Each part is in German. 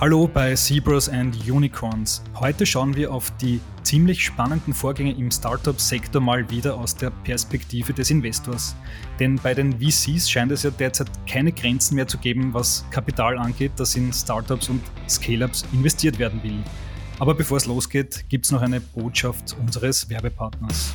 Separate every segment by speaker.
Speaker 1: Hallo bei Zebras and Unicorns. Heute schauen wir auf die ziemlich spannenden Vorgänge im Startup-Sektor mal wieder aus der Perspektive des Investors. Denn bei den VCs scheint es ja derzeit keine Grenzen mehr zu geben, was Kapital angeht, das in Startups und Scale-ups investiert werden will. Aber bevor es losgeht, gibt es noch eine Botschaft unseres Werbepartners.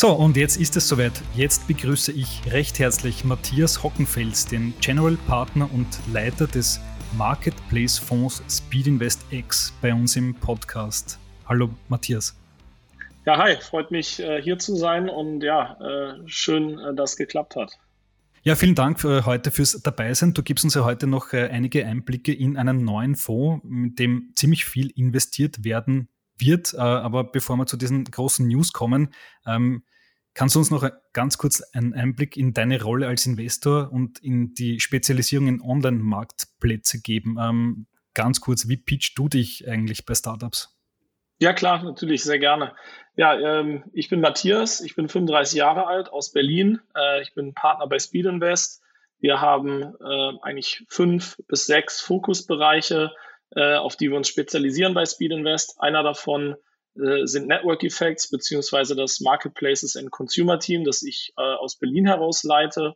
Speaker 1: So, und jetzt ist es soweit. Jetzt begrüße ich recht herzlich Matthias Hockenfels, den General Partner und Leiter des Marketplace Fonds Speed Invest X bei uns im Podcast. Hallo Matthias.
Speaker 2: Ja, hi, freut mich äh, hier zu sein und ja, äh, schön, äh, dass es geklappt hat.
Speaker 1: Ja, vielen Dank für heute fürs Dabeisein. Du gibst uns ja heute noch einige Einblicke in einen neuen Fonds, mit dem ziemlich viel investiert werden wird. Äh, aber bevor wir zu diesen großen News kommen, ähm, kannst du uns noch ganz kurz einen Einblick in deine Rolle als Investor und in die Spezialisierung in Online-Marktplätze geben? Ähm, ganz kurz, wie pitchst du dich eigentlich bei Startups?
Speaker 2: Ja, klar, natürlich, sehr gerne. Ja, ähm, ich bin Matthias, ich bin 35 Jahre alt aus Berlin. Äh, ich bin Partner bei Speed Invest. Wir haben äh, eigentlich fünf bis sechs Fokusbereiche äh, auf die wir uns spezialisieren bei Speed Invest. Einer davon äh, sind Network Effects beziehungsweise das Marketplaces and Consumer Team, das ich äh, aus Berlin heraus leite.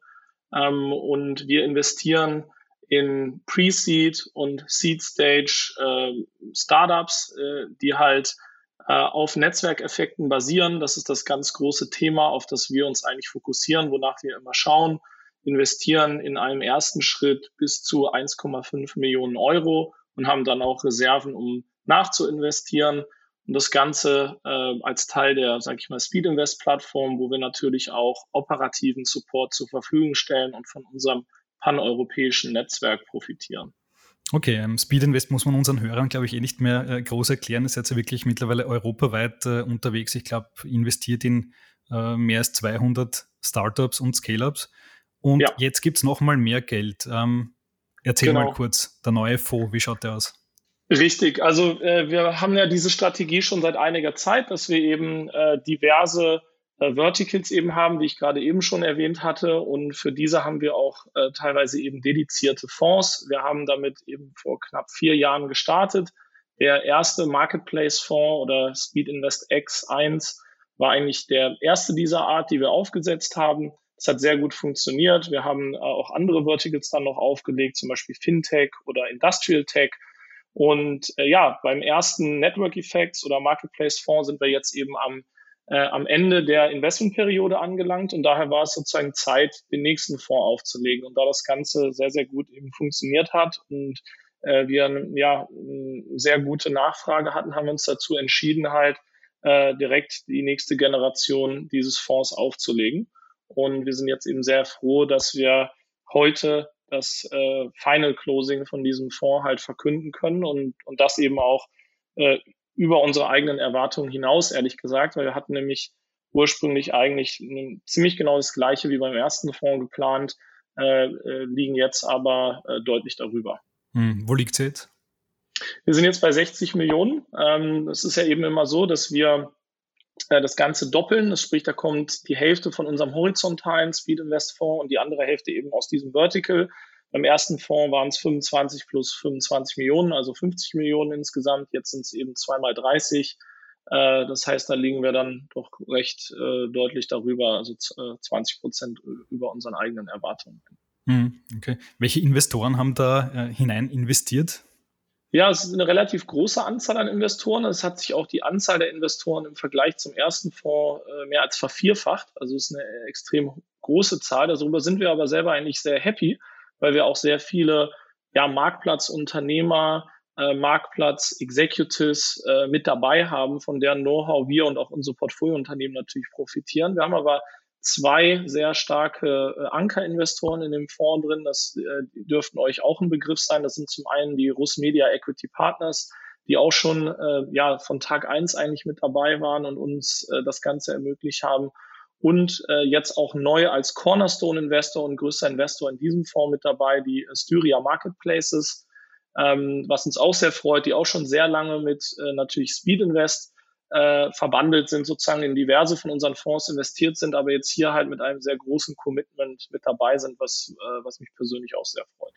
Speaker 2: Ähm, und wir investieren in Pre-Seed und Seed-Stage äh, Startups, äh, die halt äh, auf Netzwerkeffekten basieren. Das ist das ganz große Thema, auf das wir uns eigentlich fokussieren, wonach wir immer schauen. Investieren in einem ersten Schritt bis zu 1,5 Millionen Euro und haben dann auch Reserven, um nachzuinvestieren. Und das Ganze äh, als Teil der, sage ich mal, Speed Invest Plattform, wo wir natürlich auch operativen Support zur Verfügung stellen und von unserem paneuropäischen Netzwerk profitieren.
Speaker 1: Okay, ähm, Speed Invest muss man unseren Hörern, glaube ich, eh nicht mehr äh, groß erklären. Ist jetzt ja wirklich mittlerweile europaweit äh, unterwegs. Ich glaube, investiert in äh, mehr als 200 Startups und Scale-Ups. Und ja. jetzt gibt es nochmal mehr Geld. Ähm, Erzähl genau. mal kurz, der neue Fonds, wie schaut der aus?
Speaker 2: Richtig, also äh, wir haben ja diese Strategie schon seit einiger Zeit, dass wir eben äh, diverse äh, Verticals eben haben, wie ich gerade eben schon erwähnt hatte. Und für diese haben wir auch äh, teilweise eben dedizierte Fonds. Wir haben damit eben vor knapp vier Jahren gestartet. Der erste Marketplace-Fonds oder Speed Invest X1 war eigentlich der erste dieser Art, die wir aufgesetzt haben. Es hat sehr gut funktioniert. Wir haben äh, auch andere Verticals dann noch aufgelegt, zum Beispiel Fintech oder Industrial Tech. Und äh, ja, beim ersten Network Effects oder Marketplace Fonds sind wir jetzt eben am, äh, am Ende der Investmentperiode angelangt und daher war es sozusagen Zeit, den nächsten Fonds aufzulegen. Und da das Ganze sehr, sehr gut eben funktioniert hat und äh, wir ja eine sehr gute Nachfrage hatten, haben wir uns dazu entschieden, halt äh, direkt die nächste Generation dieses Fonds aufzulegen. Und wir sind jetzt eben sehr froh, dass wir heute das äh, Final Closing von diesem Fonds halt verkünden können und, und das eben auch äh, über unsere eigenen Erwartungen hinaus, ehrlich gesagt, weil wir hatten nämlich ursprünglich eigentlich ziemlich genau das gleiche wie beim ersten Fonds geplant, äh, äh, liegen jetzt aber äh, deutlich darüber.
Speaker 1: Hm, wo liegt es jetzt?
Speaker 2: Wir sind jetzt bei 60 Millionen. Ähm, es ist ja eben immer so, dass wir das Ganze doppeln. Das sprich, da kommt die Hälfte von unserem horizontalen Speed Invest Fonds und die andere Hälfte eben aus diesem Vertical. Beim ersten Fonds waren es 25 plus 25 Millionen, also 50 Millionen insgesamt. Jetzt sind es eben zweimal 30. Äh, das heißt, da liegen wir dann doch recht äh, deutlich darüber, also 20 Prozent über unseren eigenen Erwartungen.
Speaker 1: Hm, okay. Welche Investoren haben da hinein investiert?
Speaker 2: Ja, es ist eine relativ große Anzahl an Investoren. Es hat sich auch die Anzahl der Investoren im Vergleich zum ersten Fonds äh, mehr als vervierfacht. Also es ist eine extrem große Zahl. Darüber sind wir aber selber eigentlich sehr happy, weil wir auch sehr viele ja, Marktplatzunternehmer, äh, Marktplatz-Executives äh, mit dabei haben, von deren Know-how wir und auch unsere Portfoliounternehmen natürlich profitieren. Wir haben aber zwei sehr starke äh, Ankerinvestoren in dem Fonds drin. Das äh, dürften euch auch ein Begriff sein. Das sind zum einen die Russ Media Equity Partners, die auch schon äh, ja von Tag eins eigentlich mit dabei waren und uns äh, das Ganze ermöglicht haben. Und äh, jetzt auch neu als Cornerstone-Investor und größter Investor in diesem Fonds mit dabei, die Styria Marketplaces, ähm, was uns auch sehr freut, die auch schon sehr lange mit äh, natürlich Speed Invest äh, verbandelt sind, sozusagen in diverse von unseren Fonds investiert sind, aber jetzt hier halt mit einem sehr großen Commitment mit dabei sind, was, äh, was mich persönlich auch sehr freut.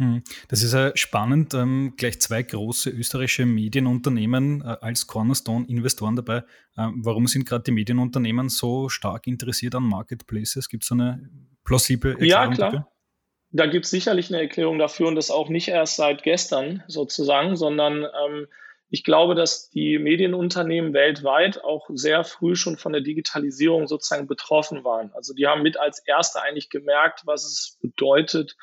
Speaker 1: Hm. Das ist ja spannend. Ähm, gleich zwei große österreichische Medienunternehmen äh, als Cornerstone-Investoren dabei. Ähm, warum sind gerade die Medienunternehmen so stark interessiert an Marketplaces? Gibt es eine plausible
Speaker 2: Erklärung? Ja, klar. Dafür? Da gibt es sicherlich eine Erklärung dafür und das auch nicht erst seit gestern sozusagen, sondern ähm, ich glaube, dass die Medienunternehmen weltweit auch sehr früh schon von der Digitalisierung sozusagen betroffen waren. Also die haben mit als Erste eigentlich gemerkt, was es bedeutet,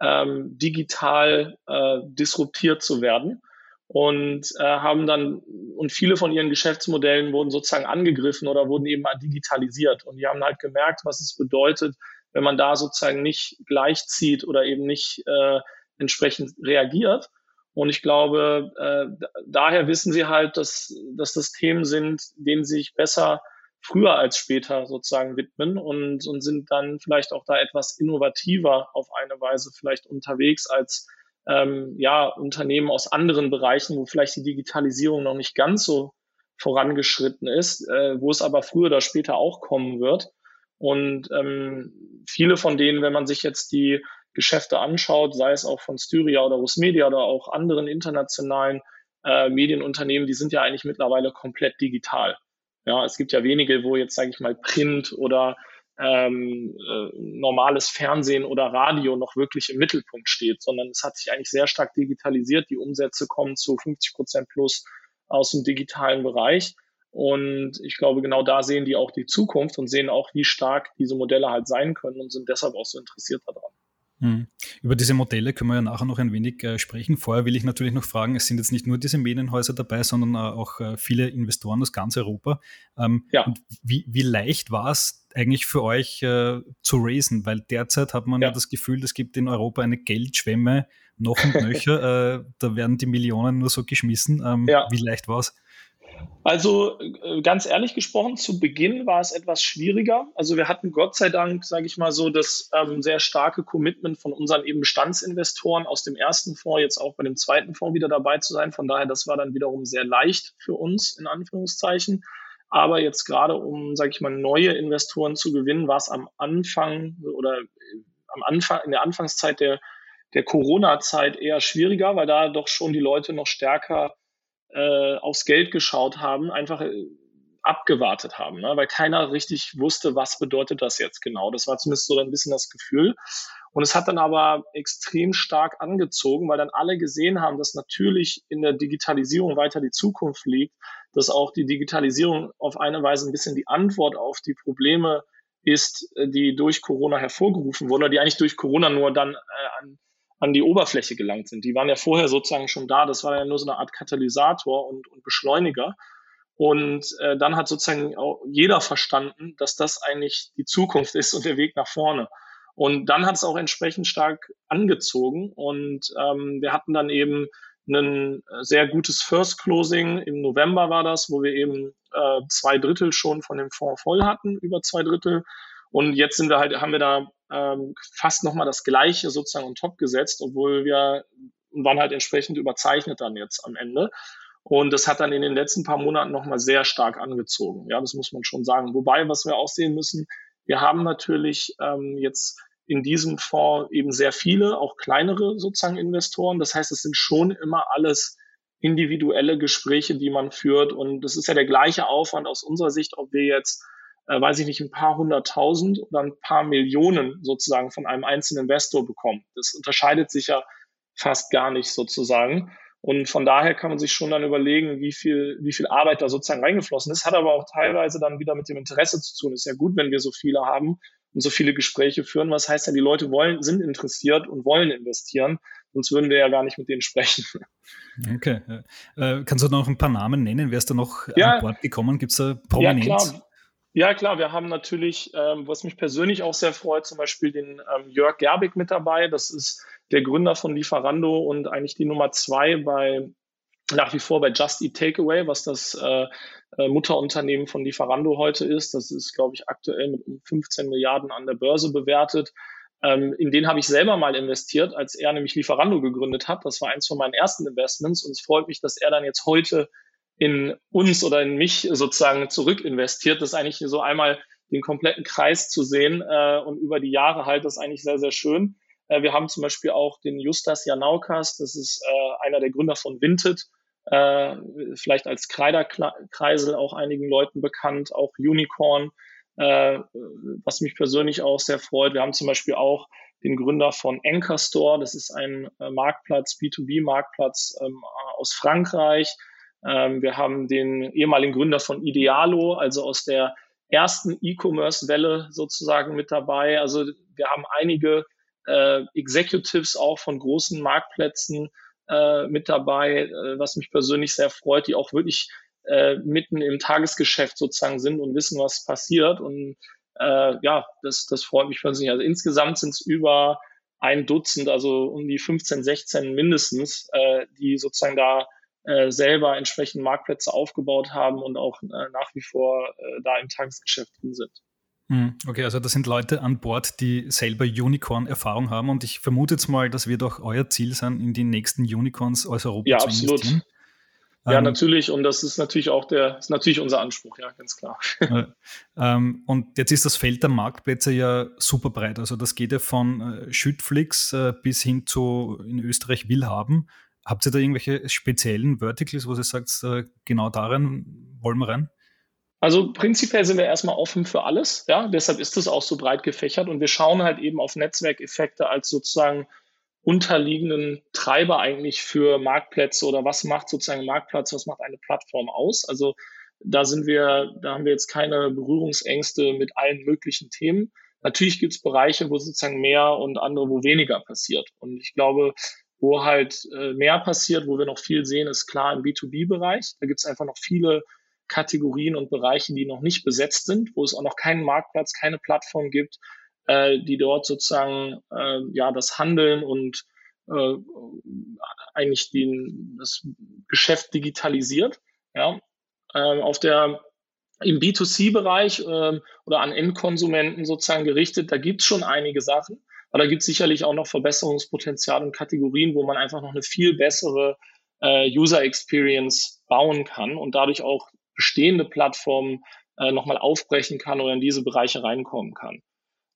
Speaker 2: ähm, digital äh, disruptiert zu werden und äh, haben dann und viele von ihren Geschäftsmodellen wurden sozusagen angegriffen oder wurden eben digitalisiert und die haben halt gemerkt, was es bedeutet, wenn man da sozusagen nicht gleichzieht oder eben nicht äh, entsprechend reagiert. Und ich glaube, äh, daher wissen sie halt, dass, dass das Themen sind, denen sie sich besser früher als später sozusagen widmen und, und sind dann vielleicht auch da etwas innovativer auf eine Weise vielleicht unterwegs als ähm, ja, Unternehmen aus anderen Bereichen, wo vielleicht die Digitalisierung noch nicht ganz so vorangeschritten ist, äh, wo es aber früher oder später auch kommen wird. Und ähm, viele von denen, wenn man sich jetzt die Geschäfte anschaut, sei es auch von Styria oder Rusmedia oder auch anderen internationalen äh, Medienunternehmen, die sind ja eigentlich mittlerweile komplett digital. Ja, es gibt ja wenige, wo jetzt, sage ich mal, Print oder ähm, äh, normales Fernsehen oder Radio noch wirklich im Mittelpunkt steht, sondern es hat sich eigentlich sehr stark digitalisiert. Die Umsätze kommen zu 50 Prozent plus aus dem digitalen Bereich. Und ich glaube, genau da sehen die auch die Zukunft und sehen auch, wie stark diese Modelle halt sein können und sind deshalb auch so interessiert daran.
Speaker 1: Hm. Über diese Modelle können wir ja nachher noch ein wenig äh, sprechen. Vorher will ich natürlich noch fragen, es sind jetzt nicht nur diese Medienhäuser dabei, sondern äh, auch äh, viele Investoren aus ganz Europa. Ähm, ja. wie, wie leicht war es eigentlich für euch äh, zu raisen? Weil derzeit hat man ja. ja das Gefühl, es gibt in Europa eine Geldschwemme noch und nöcher. Äh, da werden die Millionen nur so geschmissen. Ähm, ja. Wie leicht war es?
Speaker 2: Also äh, ganz ehrlich gesprochen, zu Beginn war es etwas schwieriger. Also wir hatten Gott sei Dank, sage ich mal so, das ähm, sehr starke Commitment von unseren eben Bestandsinvestoren aus dem ersten Fonds, jetzt auch bei dem zweiten Fonds wieder dabei zu sein. Von daher, das war dann wiederum sehr leicht für uns, in Anführungszeichen. Aber jetzt gerade, um, sage ich mal, neue Investoren zu gewinnen, war es am Anfang oder äh, am Anfang, in der Anfangszeit der, der Corona-Zeit eher schwieriger, weil da doch schon die Leute noch stärker äh, aufs Geld geschaut haben, einfach äh, abgewartet haben, ne? weil keiner richtig wusste, was bedeutet das jetzt genau. Das war zumindest so ein bisschen das Gefühl. Und es hat dann aber extrem stark angezogen, weil dann alle gesehen haben, dass natürlich in der Digitalisierung weiter die Zukunft liegt, dass auch die Digitalisierung auf eine Weise ein bisschen die Antwort auf die Probleme ist, äh, die durch Corona hervorgerufen wurden oder die eigentlich durch Corona nur dann äh, an an die Oberfläche gelangt sind. Die waren ja vorher sozusagen schon da. Das war ja nur so eine Art Katalysator und, und Beschleuniger. Und äh, dann hat sozusagen auch jeder verstanden, dass das eigentlich die Zukunft ist und der Weg nach vorne. Und dann hat es auch entsprechend stark angezogen. Und ähm, wir hatten dann eben ein sehr gutes First Closing. Im November war das, wo wir eben äh, zwei Drittel schon von dem Fonds voll hatten, über zwei Drittel. Und jetzt sind wir halt, haben wir da ähm, fast nochmal das Gleiche sozusagen on top gesetzt, obwohl wir waren halt entsprechend überzeichnet dann jetzt am Ende. Und das hat dann in den letzten paar Monaten nochmal sehr stark angezogen. Ja, das muss man schon sagen. Wobei, was wir auch sehen müssen, wir haben natürlich ähm, jetzt in diesem Fonds eben sehr viele, auch kleinere sozusagen Investoren. Das heißt, es sind schon immer alles individuelle Gespräche, die man führt. Und das ist ja der gleiche Aufwand aus unserer Sicht, ob wir jetzt äh, weiß ich nicht, ein paar hunderttausend oder ein paar Millionen sozusagen von einem einzelnen Investor bekommen. Das unterscheidet sich ja fast gar nicht sozusagen. Und von daher kann man sich schon dann überlegen, wie viel, wie viel Arbeit da sozusagen reingeflossen ist. Hat aber auch teilweise dann wieder mit dem Interesse zu tun. Ist ja gut, wenn wir so viele haben und so viele Gespräche führen. Was heißt ja, die Leute wollen, sind interessiert und wollen investieren. Sonst würden wir ja gar nicht mit denen sprechen.
Speaker 1: Okay. Äh, kannst du noch ein paar Namen nennen? Wer ist da noch ja, an Bord gekommen? Gibt es da Prominenz? Ja, klar.
Speaker 2: Ja, klar, wir haben natürlich, ähm, was mich persönlich auch sehr freut, zum Beispiel den ähm, Jörg Gerbig mit dabei. Das ist der Gründer von Lieferando und eigentlich die Nummer zwei bei nach wie vor bei Just Eat Takeaway, was das äh, äh Mutterunternehmen von Lieferando heute ist. Das ist, glaube ich, aktuell mit um 15 Milliarden an der Börse bewertet. Ähm, in den habe ich selber mal investiert, als er nämlich Lieferando gegründet hat. Das war eins von meinen ersten Investments und es freut mich, dass er dann jetzt heute in uns oder in mich sozusagen zurück investiert. Das ist eigentlich so einmal den kompletten Kreis zu sehen äh, und über die Jahre halt, das ist eigentlich sehr, sehr schön. Äh, wir haben zum Beispiel auch den Justas Janaukas, das ist äh, einer der Gründer von Vinted, äh, vielleicht als Kreiderkreisel auch einigen Leuten bekannt, auch Unicorn, äh, was mich persönlich auch sehr freut. Wir haben zum Beispiel auch den Gründer von Anchor Store, das ist ein äh, Marktplatz, B2B-Marktplatz ähm, aus Frankreich. Ähm, wir haben den ehemaligen Gründer von Idealo, also aus der ersten E-Commerce-Welle sozusagen mit dabei. Also wir haben einige äh, Executives auch von großen Marktplätzen äh, mit dabei, äh, was mich persönlich sehr freut, die auch wirklich äh, mitten im Tagesgeschäft sozusagen sind und wissen, was passiert. Und äh, ja, das, das freut mich persönlich. Also insgesamt sind es über ein Dutzend, also um die 15, 16 mindestens, äh, die sozusagen da äh, selber entsprechend Marktplätze aufgebaut haben und auch äh, nach wie vor äh, da im Tagesgeschäft drin sind.
Speaker 1: Hm, okay, also das sind Leute an Bord, die selber Unicorn-Erfahrung haben und ich vermute jetzt mal, das wird auch euer Ziel sein, in die nächsten Unicorns aus Europa
Speaker 2: ja, zu absolut. investieren. Ja, ähm, natürlich, und das ist natürlich auch der, ist natürlich unser Anspruch, ja, ganz klar.
Speaker 1: Äh, ähm, und jetzt ist das Feld der Marktplätze ja super breit. Also das geht ja von äh, Schüttflix äh, bis hin zu in Österreich Willhaben. Habt ihr da irgendwelche speziellen Verticals, wo ihr sagt, äh, genau darin wollen wir rein?
Speaker 2: Also prinzipiell sind wir erstmal offen für alles, ja, deshalb ist es auch so breit gefächert und wir schauen halt eben auf Netzwerkeffekte als sozusagen unterliegenden Treiber eigentlich für Marktplätze oder was macht sozusagen Marktplatz, was macht eine Plattform aus. Also da sind wir, da haben wir jetzt keine Berührungsängste mit allen möglichen Themen. Natürlich gibt es Bereiche, wo sozusagen mehr und andere, wo weniger passiert. Und ich glaube, wo halt äh, mehr passiert, wo wir noch viel sehen, ist klar im B2B-Bereich. Da gibt es einfach noch viele Kategorien und Bereiche, die noch nicht besetzt sind, wo es auch noch keinen Marktplatz, keine Plattform gibt, äh, die dort sozusagen äh, ja das Handeln und äh, eigentlich den, das Geschäft digitalisiert. Ja. Ähm, auf der im B2C-Bereich äh, oder an Endkonsumenten sozusagen gerichtet, da gibt es schon einige Sachen, aber da gibt es sicherlich auch noch Verbesserungspotenzial und Kategorien, wo man einfach noch eine viel bessere äh, User Experience bauen kann und dadurch auch bestehende Plattformen äh, nochmal aufbrechen kann oder in diese Bereiche reinkommen kann.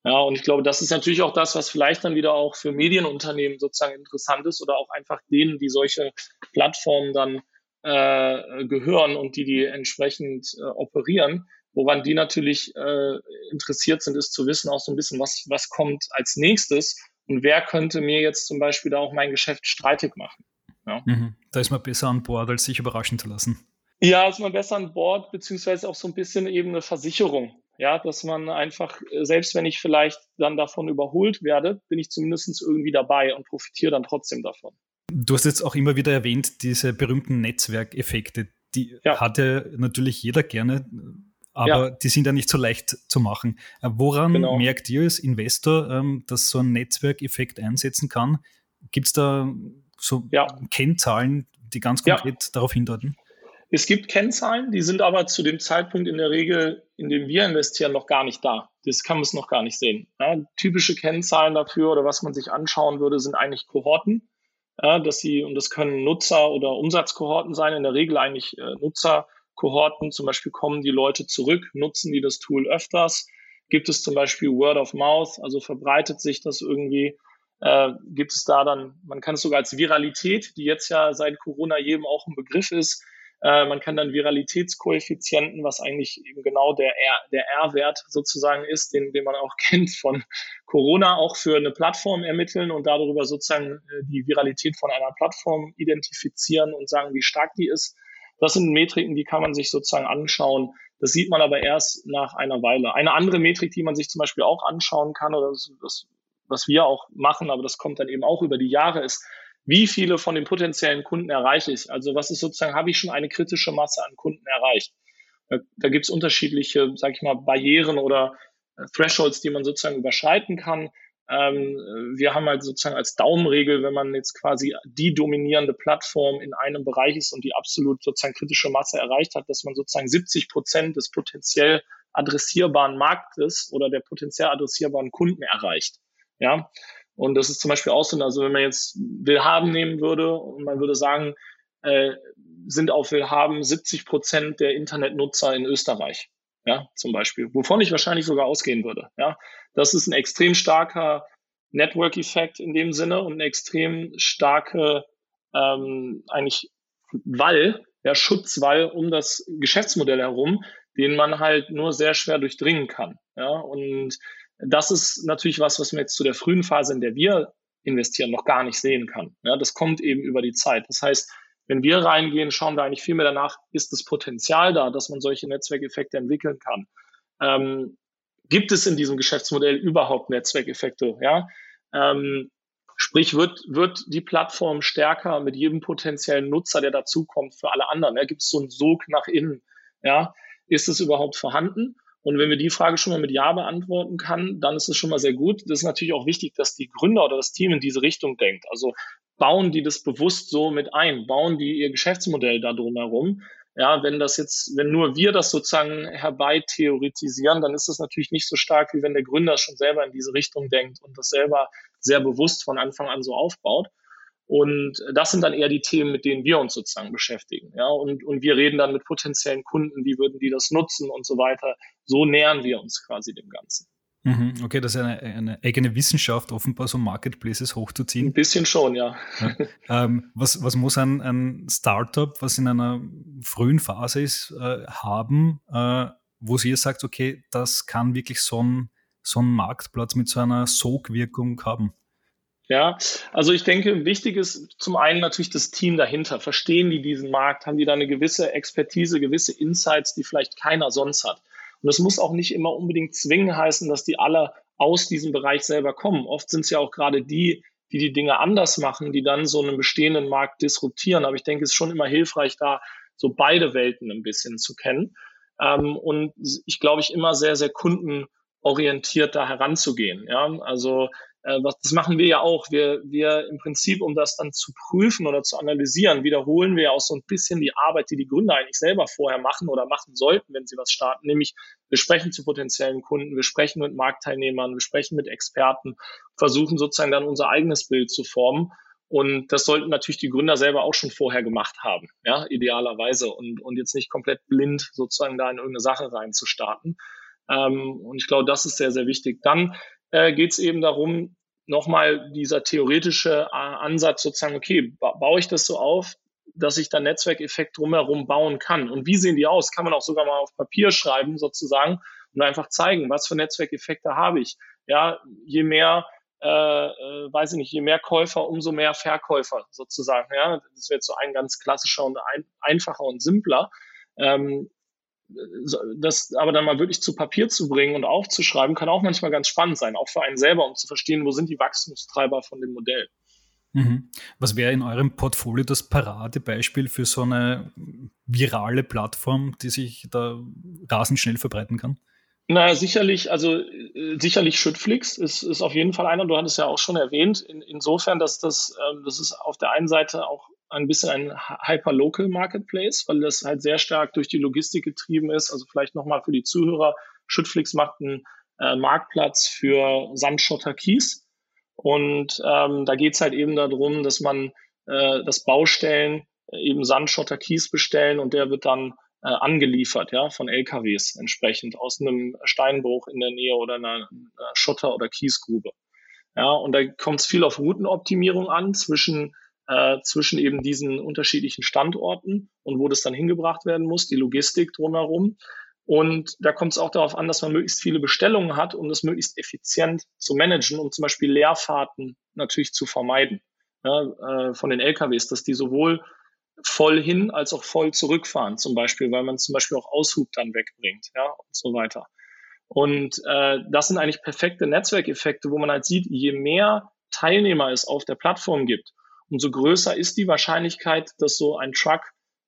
Speaker 2: Ja, und ich glaube, das ist natürlich auch das, was vielleicht dann wieder auch für Medienunternehmen sozusagen interessant ist oder auch einfach denen, die solche Plattformen dann äh, gehören und die die entsprechend äh, operieren. Woran die natürlich äh, interessiert sind, ist zu wissen auch so ein bisschen, was, was kommt als nächstes und wer könnte mir jetzt zum Beispiel da auch mein Geschäft streitig machen.
Speaker 1: Ja. Mhm. Da ist man besser an Bord, als sich überraschen zu lassen.
Speaker 2: Ja, ist man besser an Bord, beziehungsweise auch so ein bisschen eben eine Versicherung. Ja, dass man einfach, äh, selbst wenn ich vielleicht dann davon überholt werde, bin ich zumindest irgendwie dabei und profitiere dann trotzdem davon.
Speaker 1: Du hast jetzt auch immer wieder erwähnt, diese berühmten Netzwerkeffekte, die ja. hat ja natürlich jeder gerne, aber ja. die sind ja nicht so leicht zu machen. Äh, woran genau. merkt ihr als Investor, ähm, dass so ein Netzwerkeffekt einsetzen kann? Gibt es da so ja. Kennzahlen, die ganz konkret darauf hindeuten?
Speaker 2: Es gibt Kennzahlen, die sind aber zu dem Zeitpunkt in der Regel, in dem wir investieren, noch gar nicht da. Das kann man es noch gar nicht sehen. Ja, typische Kennzahlen dafür oder was man sich anschauen würde, sind eigentlich Kohorten. Ja, dass sie, und das können Nutzer- oder Umsatzkohorten sein, in der Regel eigentlich äh, Nutzerkohorten. Zum Beispiel kommen die Leute zurück, nutzen die das Tool öfters. Gibt es zum Beispiel Word of Mouth, also verbreitet sich das irgendwie äh, gibt es da dann, man kann es sogar als Viralität, die jetzt ja seit Corona jedem auch ein Begriff ist, äh, man kann dann Viralitätskoeffizienten, was eigentlich eben genau der R-Wert sozusagen ist, den, den man auch kennt von Corona, auch für eine Plattform ermitteln und darüber sozusagen äh, die Viralität von einer Plattform identifizieren und sagen, wie stark die ist. Das sind Metriken, die kann man sich sozusagen anschauen. Das sieht man aber erst nach einer Weile. Eine andere Metrik, die man sich zum Beispiel auch anschauen kann, oder das, das was wir auch machen, aber das kommt dann eben auch über die Jahre, ist, wie viele von den potenziellen Kunden erreiche ich? Also was ist sozusagen, habe ich schon eine kritische Masse an Kunden erreicht? Da, gibt es unterschiedliche, sag ich mal, Barrieren oder äh, Thresholds, die man sozusagen überschreiten kann. Ähm, wir haben halt sozusagen als Daumenregel, wenn man jetzt quasi die dominierende Plattform in einem Bereich ist und die absolut sozusagen kritische Masse erreicht hat, dass man sozusagen 70 Prozent des potenziell adressierbaren Marktes oder der potenziell adressierbaren Kunden erreicht. Ja, und das ist zum Beispiel auch so, also wenn man jetzt Willhaben nehmen würde und man würde sagen, äh, sind auf Willhaben 70 Prozent der Internetnutzer in Österreich ja, zum Beispiel, wovon ich wahrscheinlich sogar ausgehen würde. Ja, das ist ein extrem starker Network-Effekt in dem Sinne und eine extrem starke ähm, eigentlich Wall, ja, Schutzwall um das Geschäftsmodell herum, den man halt nur sehr schwer durchdringen kann. Ja, und das ist natürlich was, was man jetzt zu der frühen Phase, in der wir investieren, noch gar nicht sehen kann. Ja, das kommt eben über die Zeit. Das heißt, wenn wir reingehen, schauen wir eigentlich viel mehr danach, ist das Potenzial da, dass man solche Netzwerkeffekte entwickeln kann. Ähm, gibt es in diesem Geschäftsmodell überhaupt Netzwerkeffekte? Ja? Ähm, sprich, wird, wird die Plattform stärker mit jedem potenziellen Nutzer, der dazukommt, für alle anderen? Ja? Gibt es so einen Sog nach innen? Ja? Ist es überhaupt vorhanden? Und wenn wir die Frage schon mal mit Ja beantworten kann, dann ist es schon mal sehr gut. Das ist natürlich auch wichtig, dass die Gründer oder das Team in diese Richtung denkt. Also bauen die das bewusst so mit ein, bauen die ihr Geschäftsmodell da drumherum. Ja, wenn das jetzt, wenn nur wir das sozusagen herbei theoretisieren, dann ist das natürlich nicht so stark, wie wenn der Gründer schon selber in diese Richtung denkt und das selber sehr bewusst von Anfang an so aufbaut. Und das sind dann eher die Themen, mit denen wir uns sozusagen beschäftigen. Ja, und, und wir reden dann mit potenziellen Kunden, wie würden die das nutzen und so weiter. So nähern wir uns quasi dem Ganzen.
Speaker 1: Mhm, okay, das ist eine, eine, eigene Wissenschaft, offenbar so Marketplaces hochzuziehen.
Speaker 2: Ein bisschen schon, ja.
Speaker 1: ja. Ähm, was, was muss ein, ein Startup, was in einer frühen Phase ist, äh, haben, äh, wo sie sagt, okay, das kann wirklich so ein, so ein Marktplatz mit so einer Sogwirkung haben?
Speaker 2: Ja, also ich denke, wichtig ist zum einen natürlich das Team dahinter. Verstehen die diesen Markt? Haben die da eine gewisse Expertise, gewisse Insights, die vielleicht keiner sonst hat? Und es muss auch nicht immer unbedingt zwingen heißen, dass die alle aus diesem Bereich selber kommen. Oft sind es ja auch gerade die, die die Dinge anders machen, die dann so einen bestehenden Markt disruptieren. Aber ich denke, es ist schon immer hilfreich, da so beide Welten ein bisschen zu kennen. Ähm, und ich glaube, ich immer sehr, sehr kundenorientiert da heranzugehen. Ja, also äh, was, das machen wir ja auch. Wir, wir im Prinzip, um das dann zu prüfen oder zu analysieren, wiederholen wir ja auch so ein bisschen die Arbeit, die die Gründer eigentlich selber vorher machen oder machen sollten, wenn sie was starten. Nämlich, wir sprechen zu potenziellen Kunden, wir sprechen mit Marktteilnehmern, wir sprechen mit Experten, versuchen sozusagen dann unser eigenes Bild zu formen. Und das sollten natürlich die Gründer selber auch schon vorher gemacht haben, ja, idealerweise und, und jetzt nicht komplett blind sozusagen da in irgendeine Sache reinzustarten. Ähm, und ich glaube, das ist sehr, sehr wichtig. Dann äh, geht es eben darum, nochmal dieser theoretische äh, Ansatz sozusagen, okay, ba baue ich das so auf, dass ich da Netzwerkeffekt drumherum bauen kann. Und wie sehen die aus? Kann man auch sogar mal auf Papier schreiben sozusagen und einfach zeigen, was für Netzwerkeffekte habe ich. Ja, je mehr, äh, äh, weiß ich nicht, je mehr Käufer, umso mehr Verkäufer sozusagen. Ja, das wäre so ein ganz klassischer und ein, einfacher und simpler. Ähm, das aber dann mal wirklich zu Papier zu bringen und aufzuschreiben, kann auch manchmal ganz spannend sein, auch für einen selber, um zu verstehen, wo sind die Wachstumstreiber von dem Modell.
Speaker 1: Mhm. Was wäre in eurem Portfolio das Paradebeispiel für so eine virale Plattform, die sich da rasend schnell verbreiten kann?
Speaker 2: Naja, sicherlich, also äh, sicherlich Schüttflix ist, ist auf jeden Fall einer, du hattest ja auch schon erwähnt, in, insofern, dass das, ähm, das ist auf der einen Seite auch ein bisschen ein Hyperlocal Marketplace, weil das halt sehr stark durch die Logistik getrieben ist. Also vielleicht nochmal für die Zuhörer, Schüttflix macht einen äh, Marktplatz für Sandschotter Kies. Und ähm, da geht's halt eben darum, dass man äh, das Baustellen äh, eben Sandschotter Kies bestellen und der wird dann äh, angeliefert, ja, von LKWs entsprechend aus einem Steinbruch in der Nähe oder einer, einer Schotter- oder Kiesgrube. Ja, und da kommt es viel auf Routenoptimierung an zwischen äh, zwischen eben diesen unterschiedlichen Standorten und wo das dann hingebracht werden muss, die Logistik drumherum. Und da kommt es auch darauf an, dass man möglichst viele Bestellungen hat, um das möglichst effizient zu managen, um zum Beispiel Leerfahrten natürlich zu vermeiden ja, äh, von den LKWs, dass die sowohl voll hin als auch voll zurückfahren, zum Beispiel, weil man zum Beispiel auch Aushub dann wegbringt, ja, und so weiter. Und äh, das sind eigentlich perfekte Netzwerkeffekte, wo man halt sieht, je mehr Teilnehmer es auf der Plattform gibt, umso größer ist die Wahrscheinlichkeit, dass so ein Truck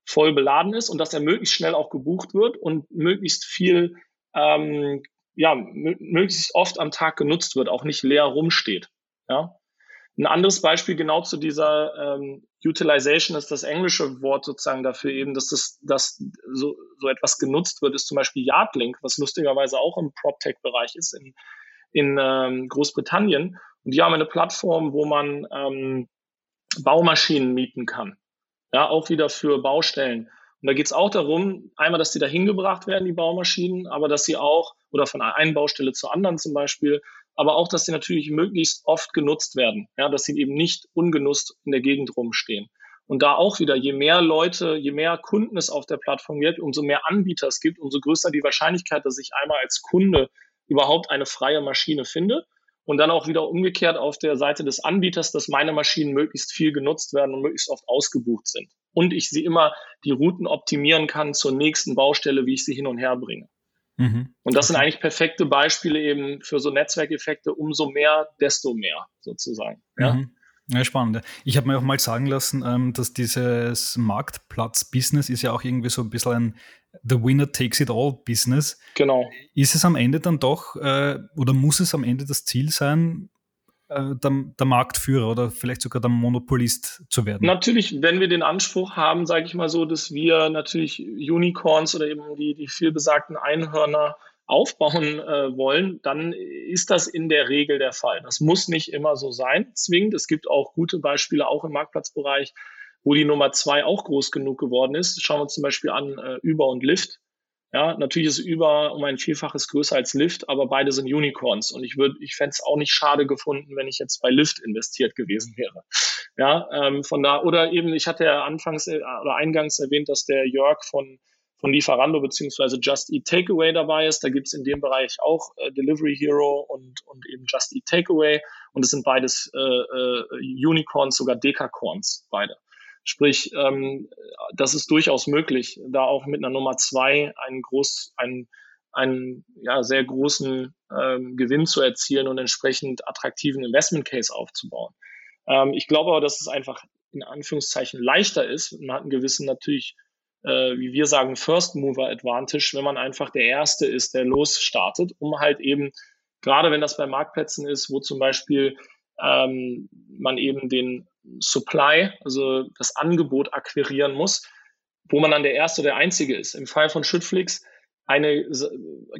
Speaker 2: voll beladen ist und dass er möglichst schnell auch gebucht wird und möglichst viel, ähm, ja, möglichst oft am Tag genutzt wird, auch nicht leer rumsteht. Ja. Ein anderes Beispiel genau zu dieser ähm, Utilization ist das englische Wort sozusagen dafür eben, dass das, dass so, so etwas genutzt wird, ist zum Beispiel Yardlink, was lustigerweise auch im PropTech-Bereich ist in, in ähm, Großbritannien. Und die haben eine Plattform, wo man ähm, Baumaschinen mieten kann. Ja, auch wieder für Baustellen. Und da geht es auch darum, einmal, dass die da hingebracht werden, die Baumaschinen, aber dass sie auch, oder von einer Baustelle zur anderen zum Beispiel, aber auch, dass sie natürlich möglichst oft genutzt werden, ja, dass sie eben nicht ungenutzt in der Gegend rumstehen. Und da auch wieder, je mehr Leute, je mehr Kunden es auf der Plattform gibt, umso mehr Anbieter es gibt, umso größer die Wahrscheinlichkeit, dass ich einmal als Kunde überhaupt eine freie Maschine finde. Und dann auch wieder umgekehrt auf der Seite des Anbieters, dass meine Maschinen möglichst viel genutzt werden und möglichst oft ausgebucht sind. Und ich sie immer die Routen optimieren kann zur nächsten Baustelle, wie ich sie hin und her bringe. Mhm. Und das sind eigentlich perfekte Beispiele eben für so Netzwerkeffekte. Umso mehr, desto mehr sozusagen. Ja. Mhm.
Speaker 1: Ja, spannend. Ich habe mir auch mal sagen lassen, ähm, dass dieses Marktplatz-Business ist ja auch irgendwie so ein bisschen ein The Winner Takes It All Business.
Speaker 2: Genau.
Speaker 1: Ist es am Ende dann doch äh, oder muss es am Ende das Ziel sein, äh, der, der, Marktführer oder vielleicht sogar der Monopolist zu werden?
Speaker 2: Natürlich, wenn wir den Anspruch haben, sage ich mal so, dass wir natürlich Unicorns oder eben die, die vielbesagten Einhörner aufbauen äh, wollen, dann ist das in der Regel der Fall. Das muss nicht immer so sein, zwingend. Es gibt auch gute Beispiele, auch im Marktplatzbereich, wo die Nummer zwei auch groß genug geworden ist. Schauen wir uns zum Beispiel an äh, Uber und Lyft. Ja, natürlich ist Uber um ein Vielfaches größer als Lyft, aber beide sind Unicorns. Und ich würde, ich fände es auch nicht schade gefunden, wenn ich jetzt bei Lyft investiert gewesen wäre. Ja, ähm, von da, oder eben, ich hatte ja anfangs äh, oder eingangs erwähnt, dass der Jörg von, von Lieferando beziehungsweise Just Eat Takeaway dabei ist. Da gibt es in dem Bereich auch äh, Delivery Hero und, und eben Just Eat Takeaway. Und es sind beides äh, äh, Unicorns, sogar Dekacorns, beide. Sprich, ähm, das ist durchaus möglich, da auch mit einer Nummer zwei einen groß, einen, einen ja, sehr großen ähm, Gewinn zu erzielen und entsprechend attraktiven Investment Case aufzubauen. Ähm, ich glaube aber, dass es einfach in Anführungszeichen leichter ist. Man hat einen gewissen natürlich, äh, wie wir sagen, First Mover Advantage, wenn man einfach der Erste ist, der losstartet, um halt eben, gerade wenn das bei Marktplätzen ist, wo zum Beispiel ähm, man eben den Supply, also das Angebot akquirieren muss, wo man dann der Erste oder der Einzige ist. Im Fall von Schüttflix eine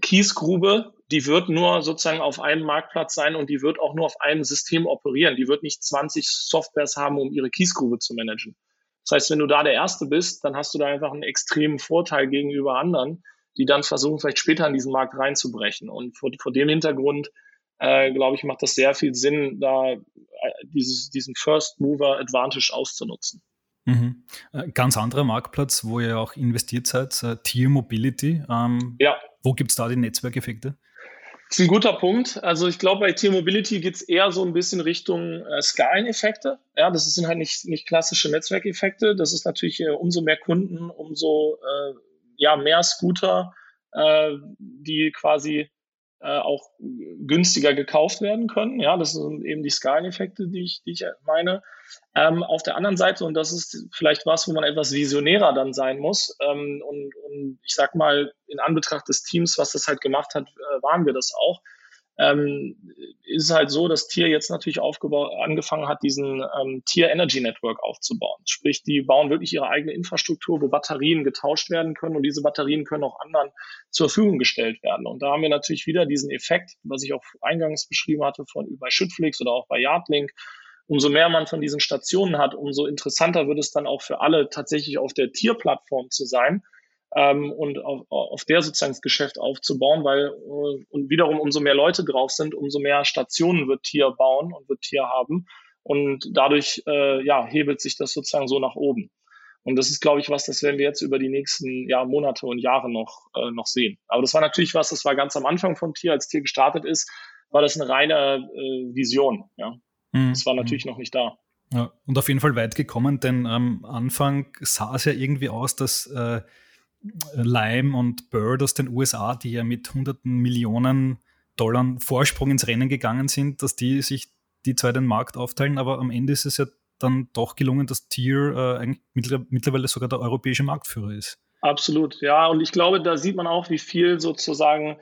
Speaker 2: Kiesgrube, die wird nur sozusagen auf einem Marktplatz sein und die wird auch nur auf einem System operieren. Die wird nicht 20 Softwares haben, um ihre Kiesgrube zu managen. Das heißt, wenn du da der Erste bist, dann hast du da einfach einen extremen Vorteil gegenüber anderen, die dann versuchen, vielleicht später in diesen Markt reinzubrechen. Und vor, vor dem Hintergrund äh, glaube ich, macht das sehr viel Sinn, da äh, dieses, diesen First Mover Advantage auszunutzen.
Speaker 1: Mhm. Äh, ganz anderer Marktplatz, wo ihr auch investiert seid, äh, Tier Mobility. Ähm, ja. Wo gibt es da die Netzwerkeffekte?
Speaker 2: Das ist ein guter Punkt. Also ich glaube, bei Tier Mobility geht es eher so ein bisschen Richtung äh, Skaleneffekte. Ja, das sind halt nicht, nicht klassische Netzwerkeffekte. Das ist natürlich äh, umso mehr Kunden, umso äh, ja, mehr Scooter, die quasi äh, auch günstiger gekauft werden können. Ja, das sind eben die Skaleneffekte, die ich, die ich meine. Ähm, auf der anderen Seite, und das ist vielleicht was, wo man etwas visionärer dann sein muss, ähm, und, und ich sag mal, in Anbetracht des Teams, was das halt gemacht hat, äh, waren wir das auch ähm, ist es halt so, dass Tier jetzt natürlich angefangen hat, diesen ähm, Tier Energy Network aufzubauen. Sprich, die bauen wirklich ihre eigene Infrastruktur, wo Batterien getauscht werden können und diese Batterien können auch anderen zur Verfügung gestellt werden. Und da haben wir natürlich wieder diesen Effekt, was ich auch eingangs beschrieben hatte, von bei Schüttflix oder auch bei Yardlink. Umso mehr man von diesen Stationen hat, umso interessanter wird es dann auch für alle tatsächlich auf der Tier-Plattform zu sein ähm, und auf, auf der sozusagen das Geschäft aufzubauen, weil äh, und wiederum umso mehr Leute drauf sind, umso mehr Stationen wird Tier bauen und wird Tier haben und dadurch äh, ja hebelt sich das sozusagen so nach oben. Und das ist, glaube ich, was, das werden wir jetzt über die nächsten ja, Monate und Jahre noch, äh, noch sehen. Aber das war natürlich was, das war ganz am Anfang von Tier, als Tier gestartet ist, war das eine reine äh, Vision. Ja. Mhm. Das war natürlich mhm. noch nicht da.
Speaker 1: Ja, und auf jeden Fall weit gekommen, denn am Anfang sah es ja irgendwie aus, dass äh, Lime und Bird aus den USA, die ja mit hunderten Millionen Dollar Vorsprung ins Rennen gegangen sind, dass die sich die zwei den Markt aufteilen, aber am Ende ist es ja dann doch gelungen, dass Tier äh, mittlerweile sogar der europäische Marktführer ist.
Speaker 2: Absolut, ja. Und ich glaube, da sieht man auch, wie viel sozusagen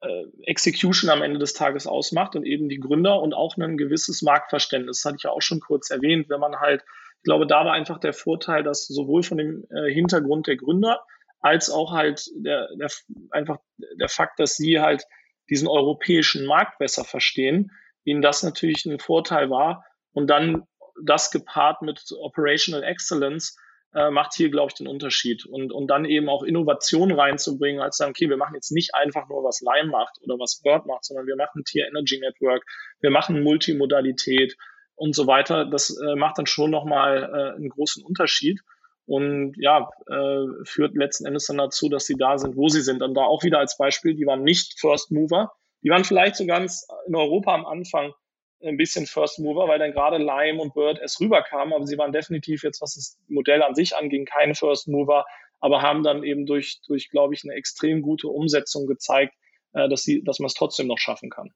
Speaker 2: äh, Execution am Ende des Tages ausmacht und eben die Gründer und auch ein gewisses Marktverständnis. Das hatte ich ja auch schon kurz erwähnt, wenn man halt, ich glaube, da war einfach der Vorteil, dass sowohl von dem äh, Hintergrund der Gründer als auch halt der, der, einfach der Fakt, dass sie halt diesen europäischen Markt besser verstehen, ihnen das natürlich ein Vorteil war. Und dann das gepaart mit Operational Excellence äh, macht hier, glaube ich, den Unterschied. Und, und dann eben auch Innovation reinzubringen, als sagen, okay, wir machen jetzt nicht einfach nur, was Lime macht oder was Bird macht, sondern wir machen Tier Energy Network, wir machen Multimodalität und so weiter. Das äh, macht dann schon nochmal äh, einen großen Unterschied und ja, äh, führt letzten Endes dann dazu, dass sie da sind, wo sie sind. Und da auch wieder als Beispiel, die waren nicht First Mover, die waren vielleicht so ganz in Europa am Anfang ein bisschen First Mover, weil dann gerade Lime und Bird erst rüberkamen, aber sie waren definitiv jetzt, was das Modell an sich anging, keine First Mover, aber haben dann eben durch, durch glaube ich, eine extrem gute Umsetzung gezeigt, äh, dass, sie, dass man es trotzdem noch schaffen kann.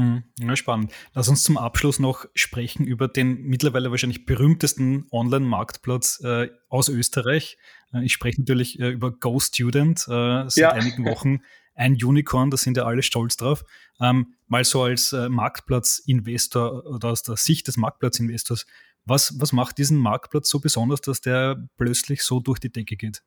Speaker 1: Hm, ja, spannend. Lass uns zum Abschluss noch sprechen über den mittlerweile wahrscheinlich berühmtesten Online-Marktplatz äh, aus Österreich. Äh, ich spreche natürlich äh, über GoStudent. Äh, seit ja. einigen Wochen ein Unicorn, da sind ja alle stolz drauf. Ähm, mal so als äh, Marktplatzinvestor oder aus der Sicht des Marktplatzinvestors, was, was macht diesen Marktplatz so besonders, dass der plötzlich so durch die Decke geht?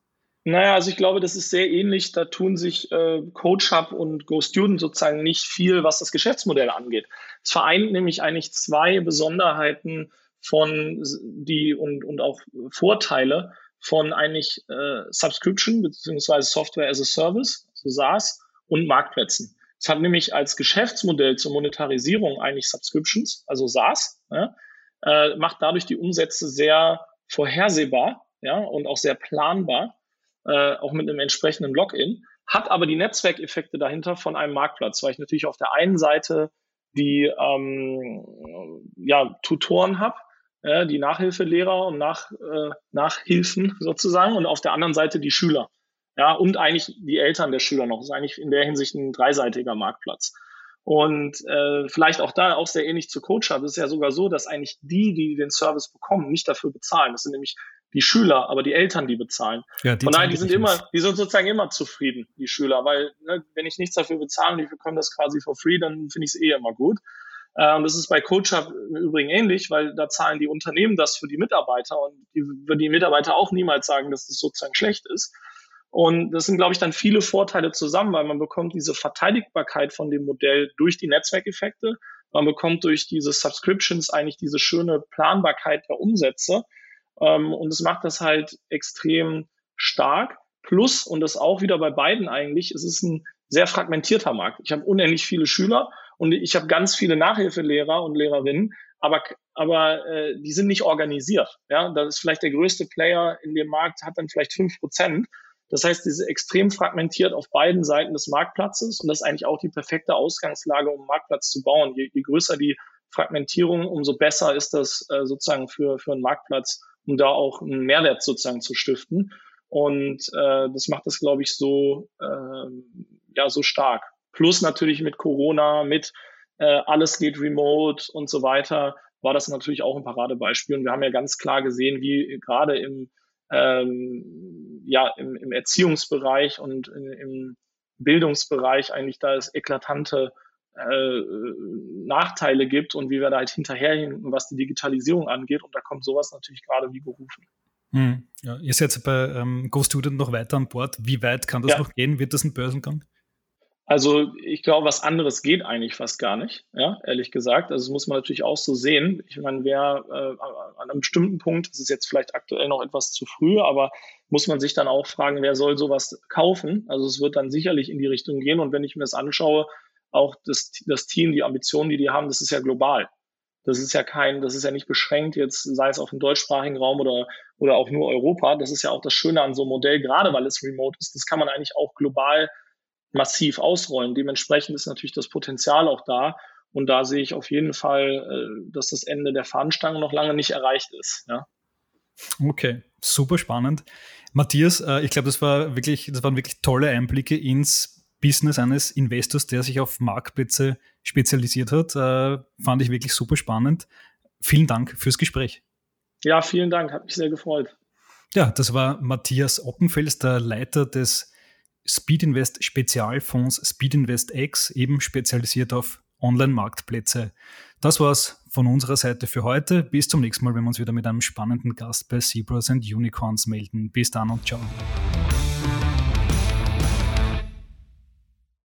Speaker 2: Naja, also ich glaube, das ist sehr ähnlich. Da tun sich äh, CoachHub und GoStudent sozusagen nicht viel, was das Geschäftsmodell angeht. Es vereint nämlich eigentlich zwei Besonderheiten von die und, und auch Vorteile von eigentlich äh, Subscription beziehungsweise Software as a Service, so SaaS, und Marktplätzen. Es hat nämlich als Geschäftsmodell zur Monetarisierung eigentlich Subscriptions, also SaaS, ja, äh, macht dadurch die Umsätze sehr vorhersehbar ja, und auch sehr planbar, äh, auch mit einem entsprechenden Login, hat aber die Netzwerkeffekte dahinter von einem Marktplatz, weil ich natürlich auf der einen Seite die ähm, ja, Tutoren habe, äh, die Nachhilfelehrer und Nach, äh, Nachhilfen sozusagen, und auf der anderen Seite die Schüler. Ja, und eigentlich die Eltern der Schüler noch. Das ist eigentlich in der Hinsicht ein dreiseitiger Marktplatz. Und äh, vielleicht auch da auch sehr ähnlich zu CoachUp. Es ist ja sogar so, dass eigentlich die, die den Service bekommen, nicht dafür bezahlen. Das sind nämlich die Schüler, aber die Eltern, die bezahlen. Ja, die Von daher, die sind immer, die sind sozusagen immer zufrieden, die Schüler, weil ne, wenn ich nichts dafür bezahle und die bekommen das quasi for free, dann finde ich es eh immer gut. Äh, und das ist bei CoachUp im Übrigen ähnlich, weil da zahlen die Unternehmen das für die Mitarbeiter und die würden die Mitarbeiter auch niemals sagen, dass das sozusagen schlecht ist. Und das sind, glaube ich, dann viele Vorteile zusammen, weil man bekommt diese Verteidigbarkeit von dem Modell durch die Netzwerkeffekte. Man bekommt durch diese Subscriptions eigentlich diese schöne Planbarkeit der Umsätze. Ähm, und es macht das halt extrem stark. Plus, und das auch wieder bei beiden eigentlich, es ist ein sehr fragmentierter Markt. Ich habe unendlich viele Schüler und ich habe ganz viele Nachhilfelehrer und Lehrerinnen, aber, aber äh, die sind nicht organisiert. Ja, das ist vielleicht der größte Player in dem Markt, hat dann vielleicht fünf Prozent das heißt, diese extrem fragmentiert auf beiden Seiten des Marktplatzes und das ist eigentlich auch die perfekte Ausgangslage, um einen Marktplatz zu bauen. Je, je größer die Fragmentierung, umso besser ist das äh, sozusagen für, für einen Marktplatz, um da auch einen Mehrwert sozusagen zu stiften. Und äh, das macht das, glaube ich, so, äh, ja, so stark. Plus natürlich mit Corona, mit äh, alles geht remote und so weiter, war das natürlich auch ein Paradebeispiel. Und wir haben ja ganz klar gesehen, wie gerade im ähm, ja, im, im Erziehungsbereich und in, im Bildungsbereich eigentlich da es eklatante äh, Nachteile gibt und wie wir da halt hinterherhinken, was die Digitalisierung angeht. Und da kommt sowas natürlich gerade wie gerufen.
Speaker 1: Hm. Ja, ihr seid bei ähm, GoStudent noch weiter an Bord. Wie weit kann das ja. noch gehen? Wird das ein Börsengang?
Speaker 2: Also ich glaube, was anderes geht eigentlich fast gar nicht, ja, ehrlich gesagt. Also das muss man natürlich auch so sehen. Ich meine, wer äh, an einem bestimmten Punkt, das ist jetzt vielleicht aktuell noch etwas zu früh, aber muss man sich dann auch fragen, wer soll sowas kaufen? Also es wird dann sicherlich in die Richtung gehen. Und wenn ich mir das anschaue, auch das, das Team, die Ambitionen, die die haben, das ist ja global. Das ist ja kein, das ist ja nicht beschränkt jetzt, sei es auf dem deutschsprachigen Raum oder, oder auch nur Europa. Das ist ja auch das Schöne an so einem Modell, gerade weil es remote ist. Das kann man eigentlich auch global massiv ausrollen. Dementsprechend ist natürlich das Potenzial auch da. Und da sehe ich auf jeden Fall, äh, dass das Ende der Fahnenstange noch lange nicht erreicht ist. Ja.
Speaker 1: Okay, super spannend. Matthias, äh, ich glaube, das war wirklich, das waren wirklich tolle Einblicke ins Business eines Investors, der sich auf Marktplätze spezialisiert hat. Äh, fand ich wirklich super spannend. Vielen Dank fürs Gespräch.
Speaker 2: Ja, vielen Dank, hat mich sehr gefreut.
Speaker 1: Ja, das war Matthias Oppenfels, der Leiter des Speedinvest Spezialfonds Speedinvest X, eben spezialisiert auf Online-Marktplätze. Das war's von unserer Seite für heute. Bis zum nächsten Mal, wenn wir uns wieder mit einem spannenden Gast bei Zebras and Unicorns melden. Bis dann und ciao.